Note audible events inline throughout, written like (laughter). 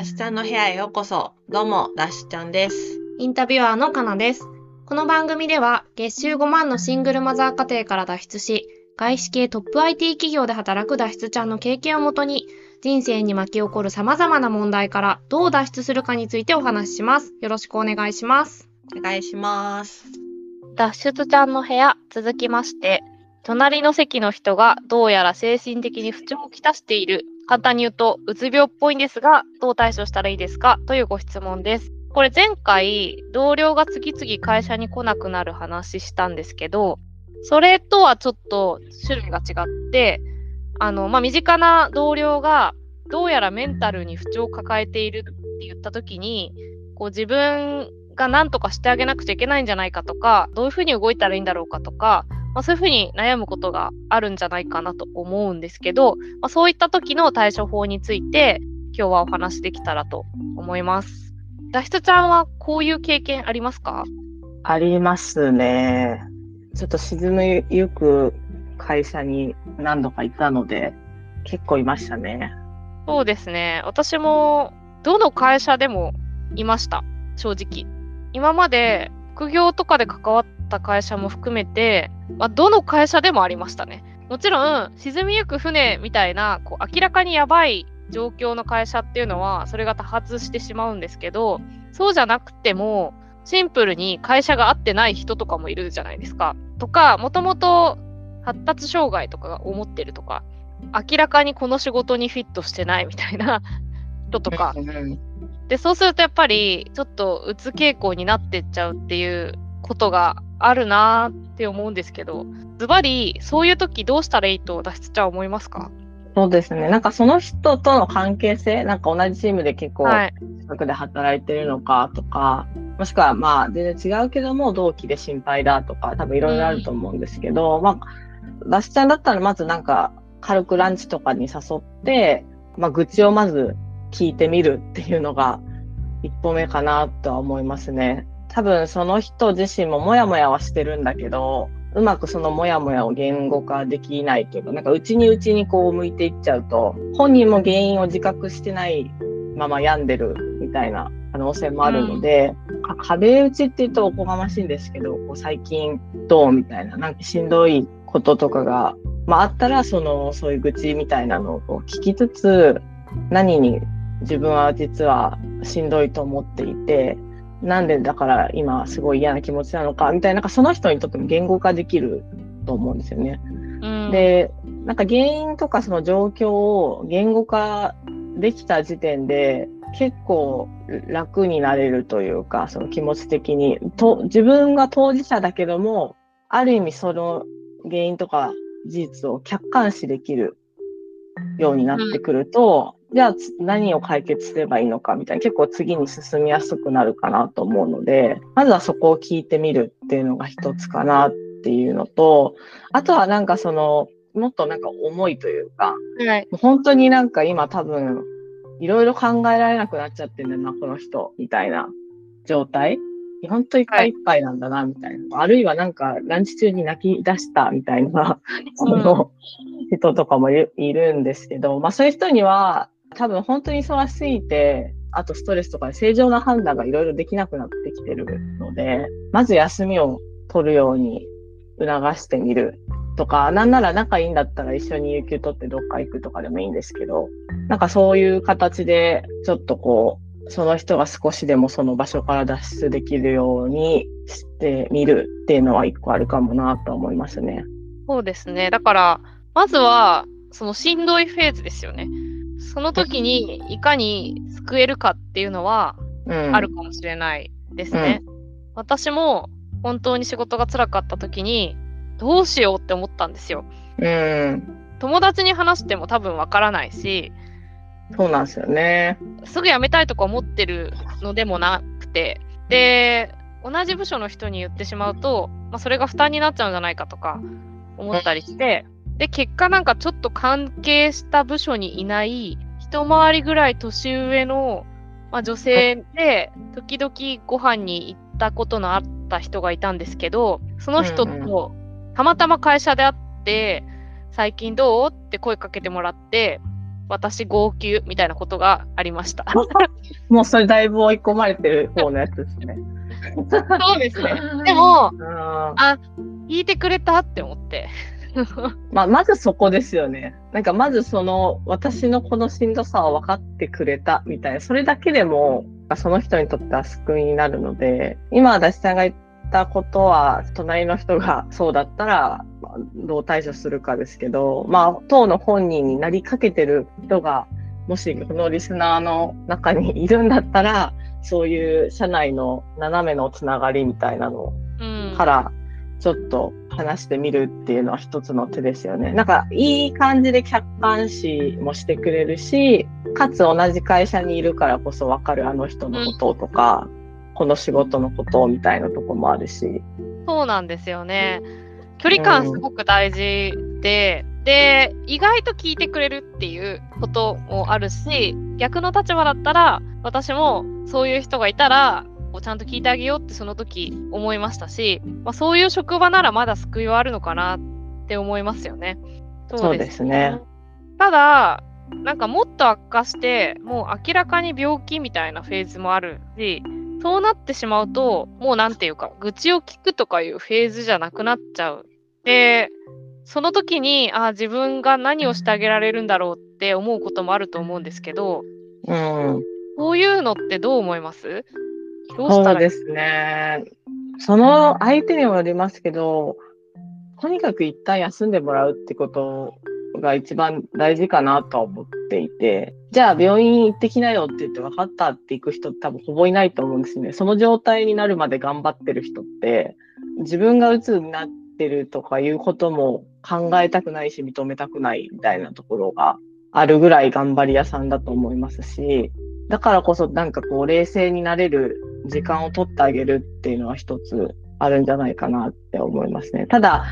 ダシちゃんの部屋へようこそ。どうも、ダシちゃんです。インタビュアーのかなです。この番組では月収5万のシングルマザー家庭から脱出し、外資系トップ IT 企業で働く脱出ちゃんの経験をもとに、人生に巻き起こる様々な問題からどう脱出するかについてお話しします。よろしくお願いします。お願いします。脱出ちゃんの部屋、続きまして、隣の席の人がどうやら精神的に不調をきたしている。簡単に言うと、うつ病っぽいんですが、どう対処したらいいですかというご質問です。これ前回、同僚が次々会社に来なくなる話したんですけど、それとはちょっと種類が違って、あの、まあ、身近な同僚が、どうやらメンタルに不調を抱えているって言った時に、こう自分が何とかしてあげなくちゃいけないんじゃないかとか、どういうふうに動いたらいいんだろうかとか、まあ、そういうふうに悩むことがあるんじゃないかなと思うんですけど、まあ、そういった時の対処法について今日はお話できたらと思います。脱出ちゃんはこういう経験ありますか？ありますね。ちょっと沈むゆく会社に何度かいたので、結構いましたね。そうですね。私もどの会社でもいました。正直。今まで副業とかで関わった会社も含めて、まあ、どの会社でもありましたね。もちろん、沈みゆく船みたいな、こう明らかにやばい状況の会社っていうのは、それが多発してしまうんですけど、そうじゃなくても、シンプルに会社が合ってない人とかもいるじゃないですか。とか、もともと発達障害とかが思ってるとか、明らかにこの仕事にフィットしてないみたいな人とか。で、そうするとやっぱり、ちょっとうつ傾向になってっちゃうっていうことがあるなーって思うんですけど、ズバリ、そういう時どうしたらいいと脱出ちゃん思いますか？そうですね。なんかその人との関係性、なんか同じチームで結構はい。近くで働いてるのかとか、もしくはまあ全然違うけども同期で心配だとか、多分いろいろあると思うんですけど、まあ、ダシちゃんだったらまずなんか軽くランチとかに誘って、まあ愚痴をまず聞いてみるっていうのが一歩目かなとは思いますね。多分その人自身もモヤモヤはしてるんだけど、うまくそのモヤモヤを言語化できないというか、なんか内に内にこう向いていっちゃうと、本人も原因を自覚してないまま病んでるみたいな可能性もあるので、か壁打ちって言うとおこがましいんですけど、こう最近どうみたいな、なんかしんどいこととかが、まああったら、その、そういう愚痴みたいなのをこう聞きつつ、何に自分は実はしんどいと思っていて、なんでだから今すごい嫌な気持ちなのかみたいな、なんかその人にとっても言語化できると思うんですよね。うん、で、なんか原因とかその状況を言語化できた時点で結構楽になれるというか、その気持ち的に。と自分が当事者だけども、ある意味その原因とか事実を客観視できるようになってくると、じゃあつ何を解決すればいいのかみたいな結構次に進みやすくなるかなと思うので、まずはそこを聞いてみるっていうのが一つかなっていうのと、あとはなんかその、もっとなんか重いというか、はい。もう本当になんか今多分、いろいろ考えられなくなっちゃってんだよな、この人、みたいな状態。本当いっぱいいっぱいなんだな、みたいな。あるいはなんか、ランチ中に泣き出した、みたいな、その、人とかもいるいるんですけど、まあそういう人には、多分本当に忙しすぎて、あとストレスとかで正常な判断がいろいろできなくなってきてるので、まず休みを取るように促してみるとか、なんなら仲いいんだったら一緒に有給取ってどっか行くとかでもいいんですけど、なんかそういう形でちょっとこう、その人が少しでもその場所から脱出できるようにしてみるっていうのは一個あるかもなと思いますね。そうですね。だから、まずは、そのしんどいフェーズですよね。その時にいかに救えるかっていうのはうん。あるかもしれないですね。私も本当に仕事が辛かった時にどうしようって思ったんですよ。うん。友達に話しても多分わからないし、そうなんですよね。すぐ辞めたいとか思ってるのでもなくて、で、同じ部署の人に言ってしまうと、まあ、それが負担になっちゃうんじゃないかとか思ったりして、で、結果なんかちょっと関係した部署にいない、一回りぐらい年上の、まあ、女性で、時々ご飯に行ったことのあった人がいたんですけど、その人うんとたまたま会社で会って、最近どう？って声かけてもらって、私号泣みたいなことがありました。(laughs) もうそれだいぶ追い込まれてる方のやつですね。(laughs) そうですね。(laughs) でも、うんあ、聞いてくれたって思って。(laughs) ま、まずそこですよね。なんかまずその私のこのしんどさを分かってくれたみたいな、それだけでもその人にとっては救いになるので、今私さんが言ったことは隣の人がそうだったらどう対処するかですけど、まあ当の本人になりかけてる人がもしこのリスナーの中にいるんだったら、そういう社内の斜めのつながりみたいなの。からちょっと話してみるっていうのは一つの手ですよね。なんかいい感じで客観視もしてくれるし、かつ同じ会社にいるからこそわかるあの人のこととか、この仕事のことみたいなとこもあるし。そうなんですよね。距離感すごく大事で、で、意外と聞いてくれるっていうこともあるし、逆の立場だったら、私もそういう人がいたら、こうちゃんと聞いてあげようってその時思いましたし、まあ、そういう職場ならまだ救いはあるのかなって思いますよね。そうですね。ただ、なんかもっと悪化して、もう明らかに病気みたいなフェーズもあるし、そうなってしまうと、もうなんていうか、愚痴を聞くとかいうフェーズじゃなくなっちゃう。で、その時に、あ自分が何をしてあげられるんだろうって思うこともあると思うんですけど、うん。こういうのってどう思います？どうしたらいいそうですね。その相手にもよりますけど、とにかく一旦休んでもらうってことが一番大事かなとは思っていて、じゃあ病院行ってきなよって言って分かったって行く人多分ほぼいないと思うんですね。その状態になるまで頑張ってる人って、自分が鬱になってるとかいうことも考えたくないし認めたくないみたいなところがあるぐらい頑張り屋さんだと思いますし、だからこそなんかこう冷静になれる時間を取ってあげるっていうのは一つあるんじゃないかなって思いますね。ただ、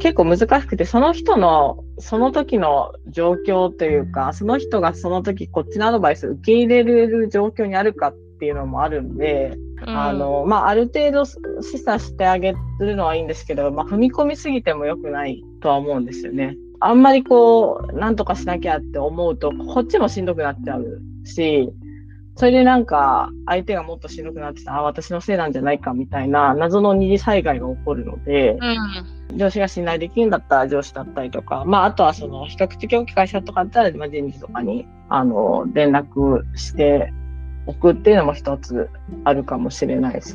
結構難しくて、その人のその時の状況というか、その人がその時こっちのアドバイスを受け入れる状況にあるかっていうのもあるんで、うんあの、まあ、ある程度示唆してあげるのはいいんですけど、まあ、踏み込みすぎても良くないとは思うんですよね。あんまりこう、なんとかしなきゃって思うと、こっちもしんどくなっちゃうし、それでなんか、相手がもっとしんどくなってた、あ、私のせいなんじゃないかみたいな謎の二次災害が起こるので、うん。上司が信頼できるんだったら上司だったりとか、まあ、あとはその、比較的大きい会社とかだったら、まあ、人事とかに、あの、連絡しておくっていうのも一つあるかもしれないし、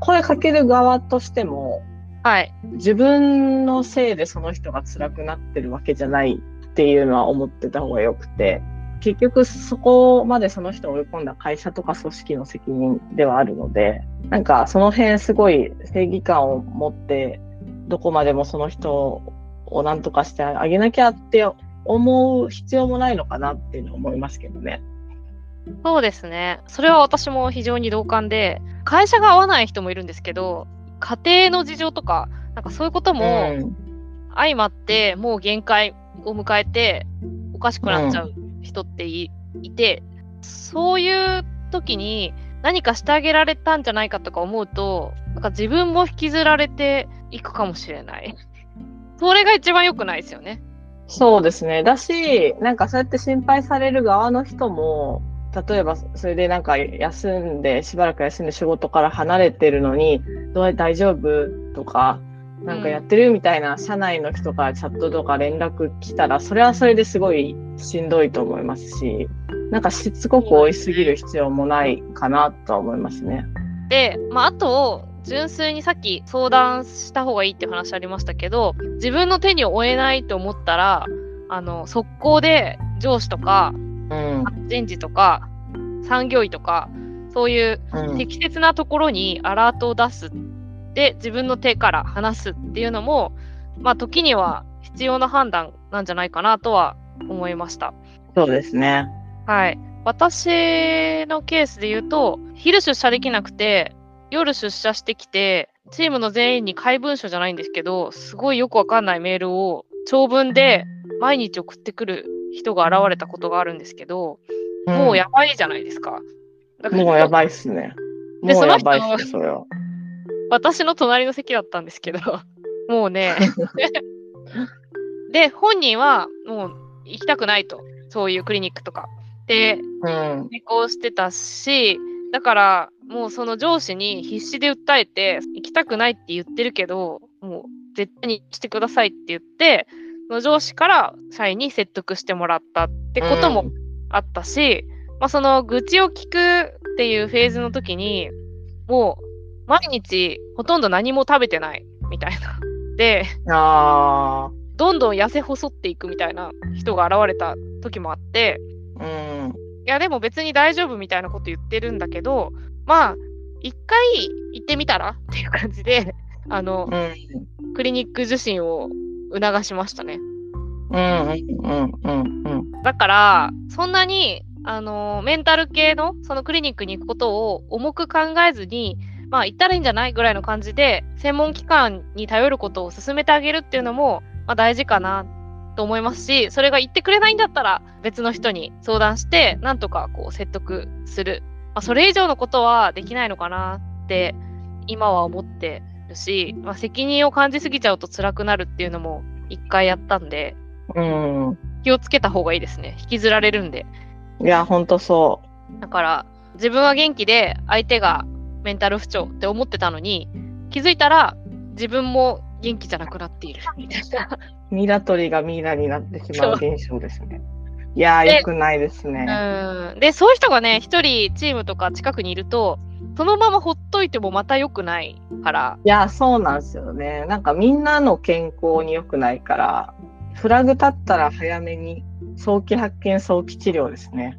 声かける側としても、はい。自分のせいでその人が辛くなってるわけじゃないっていうのは思ってた方がよくて、結局そこまでその人を追い込んだ会社とか組織の責任ではあるので、なんかその辺すごい正義感を持って、どこまでもその人を何とかしてあげなきゃって思う必要もないのかなっていうのは思いますけどね。そうですね。それは私も非常に同感で、会社が合わない人もいるんですけど、家庭の事情とか、なんかそういうこともうん相まって、もう限界を迎えて、おかしくなっちゃう人ってい,、いて、そういう時に何かしてあげられたんじゃないかとか思うと、なんか自分も引きずられていくかもしれない。それが一番良くないですよね。そうですね。だし、なんかそうやって心配される側の人も、例えばそれでなんか休んで、しばらく休んで仕事から離れてるのに、どう大丈夫とか、なんかやってるみたいな社内の人からチャットとか連絡来たら、それはそれですごいしんどいと思いますし、なんかしつこく追いすぎる必要もないかなとは思いますね。で、まあ、あと、純粋にさっき相談した方がいいって話ありましたけど、自分の手に負えないと思ったら、あの、速攻で上司とか、うん。人事とか、産業医とか、そういううん、適切なところにアラートを出す。で、自分の手から離すっていうのも、まあ、時には必要な判断なんじゃないかなとは思いました。そうですね。はい。私のケースで言うと、昼出社できなくて、夜出社してきて、チームの全員に怪文書じゃないんですけど、すごいよくわかんないメールを長文で毎日送ってくる人が現れたことがあるんですけど、もうやばいじゃないですか。だからもうやばいっすね。でもうやばいそのっすね、それは。私の隣の席だったんですけど、もうね。(laughs) で、本人はもう行きたくないと。そういうクリニックとか。で、うん。成功してたし、だからもうその上司に必死で訴えて、行きたくないって言ってるけど、もう絶対にしてくださいって言って、その上司から社員に説得してもらったってこともあったし、まあ、その愚痴を聞くっていうフェーズの時に、もう毎日ほとんど何も食べてないみたいな。で、うん。あどんどん痩せ細っていくみたいな人が現れた時もあって、あ。うん。いやでも別に大丈夫みたいなこと言ってるんだけど、まあ、一回行ってみたら (laughs) っていう感じで、あの、うん。クリニック受診を促しましたね。うん。うん。うん。うん。だから、そんなに、あの、メンタル系の、そのクリニックに行くことを重く考えずに、まあ、行ったらいいんじゃないぐらいの感じで、専門機関に頼ることを進めてあげるっていうのも、まあ、大事かなと思いますし、それが言ってくれないんだったら、別の人に相談して、なんとかこう説得する。まあ、それ以上のことはできないのかなって、今は思ってるし、まあ、責任を感じすぎちゃうと辛くなるっていうのも一回やったんで、うん。気をつけた方がいいですね。引きずられるんで。いや、ほんとそだから、自分は元気で相手がメンタル不調って思ってたのに、気づいたら自分も元気じゃなくなっているみたいな。う。ミイラ取りがミイラになってしまう現象ですね。いやー、で良くないですね。うん。で、そういう人がね、一人チームとか近くにいると、そのままほっといてもまた良くないから、いや、そうなんですよね。なんかみんなの健康に良くないから、フラグ立ったら早めに早期発見、早期治療ですね。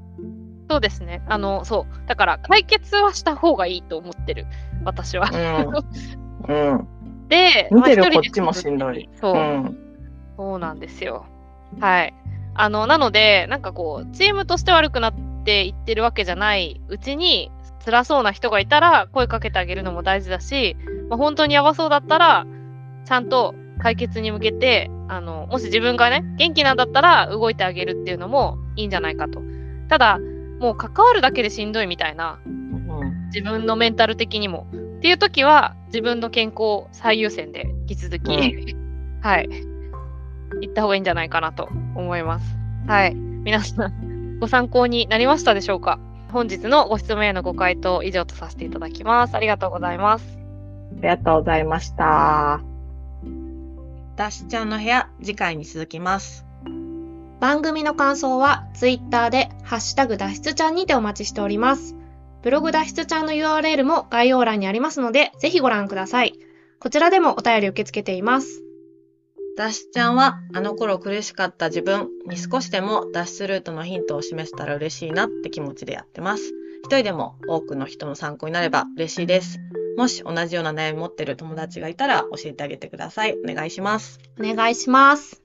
そうですね。あの、そう。だから、解決はした方がいいと思ってる、私は。うん。うん。で、見てるこっちもしんどい。そうう。ん。そうなんですよ。はい。あの、なので、なんかこう、チームとして悪くなっていってるわけじゃないうちに、辛そうな人がいたら声かけてあげるのも大事だし、まあ、本当にやばそうだったら、ちゃんと解決に向けて、あの、もし自分がね、元気なんだったら動いてあげるっていうのもいいんじゃないかと。ただ、もう関わるだけでしんどいみたいな、うん自分のメンタル的にも。っていう時は、自分の健康最優先で引き続き、はい、行った方がいいんじゃないかなと思います。はい。皆さん、ご参考になりましたでしょうか？本日のご質問へのご回答以上とさせていただきます。ありがとうございます。ありがとうございました。ダッシュちゃんの部屋、次回に続きます。番組の感想は Twitter でハッシュタグ脱出ちゃんにてお待ちしております。ブログ脱出ちゃんの URL も概要欄にありますので、ぜひご覧ください。こちらでもお便り受け付けています。ダッシュちゃんは、あの頃苦しかった自分に少しでも脱出ルートのヒントを示せたら嬉しいなって気持ちでやってます。一人でも多くの人の参考になれば嬉しいです。もし同じような悩み持ってる友達がいたら教えてあげてください。お願いします。お願いします。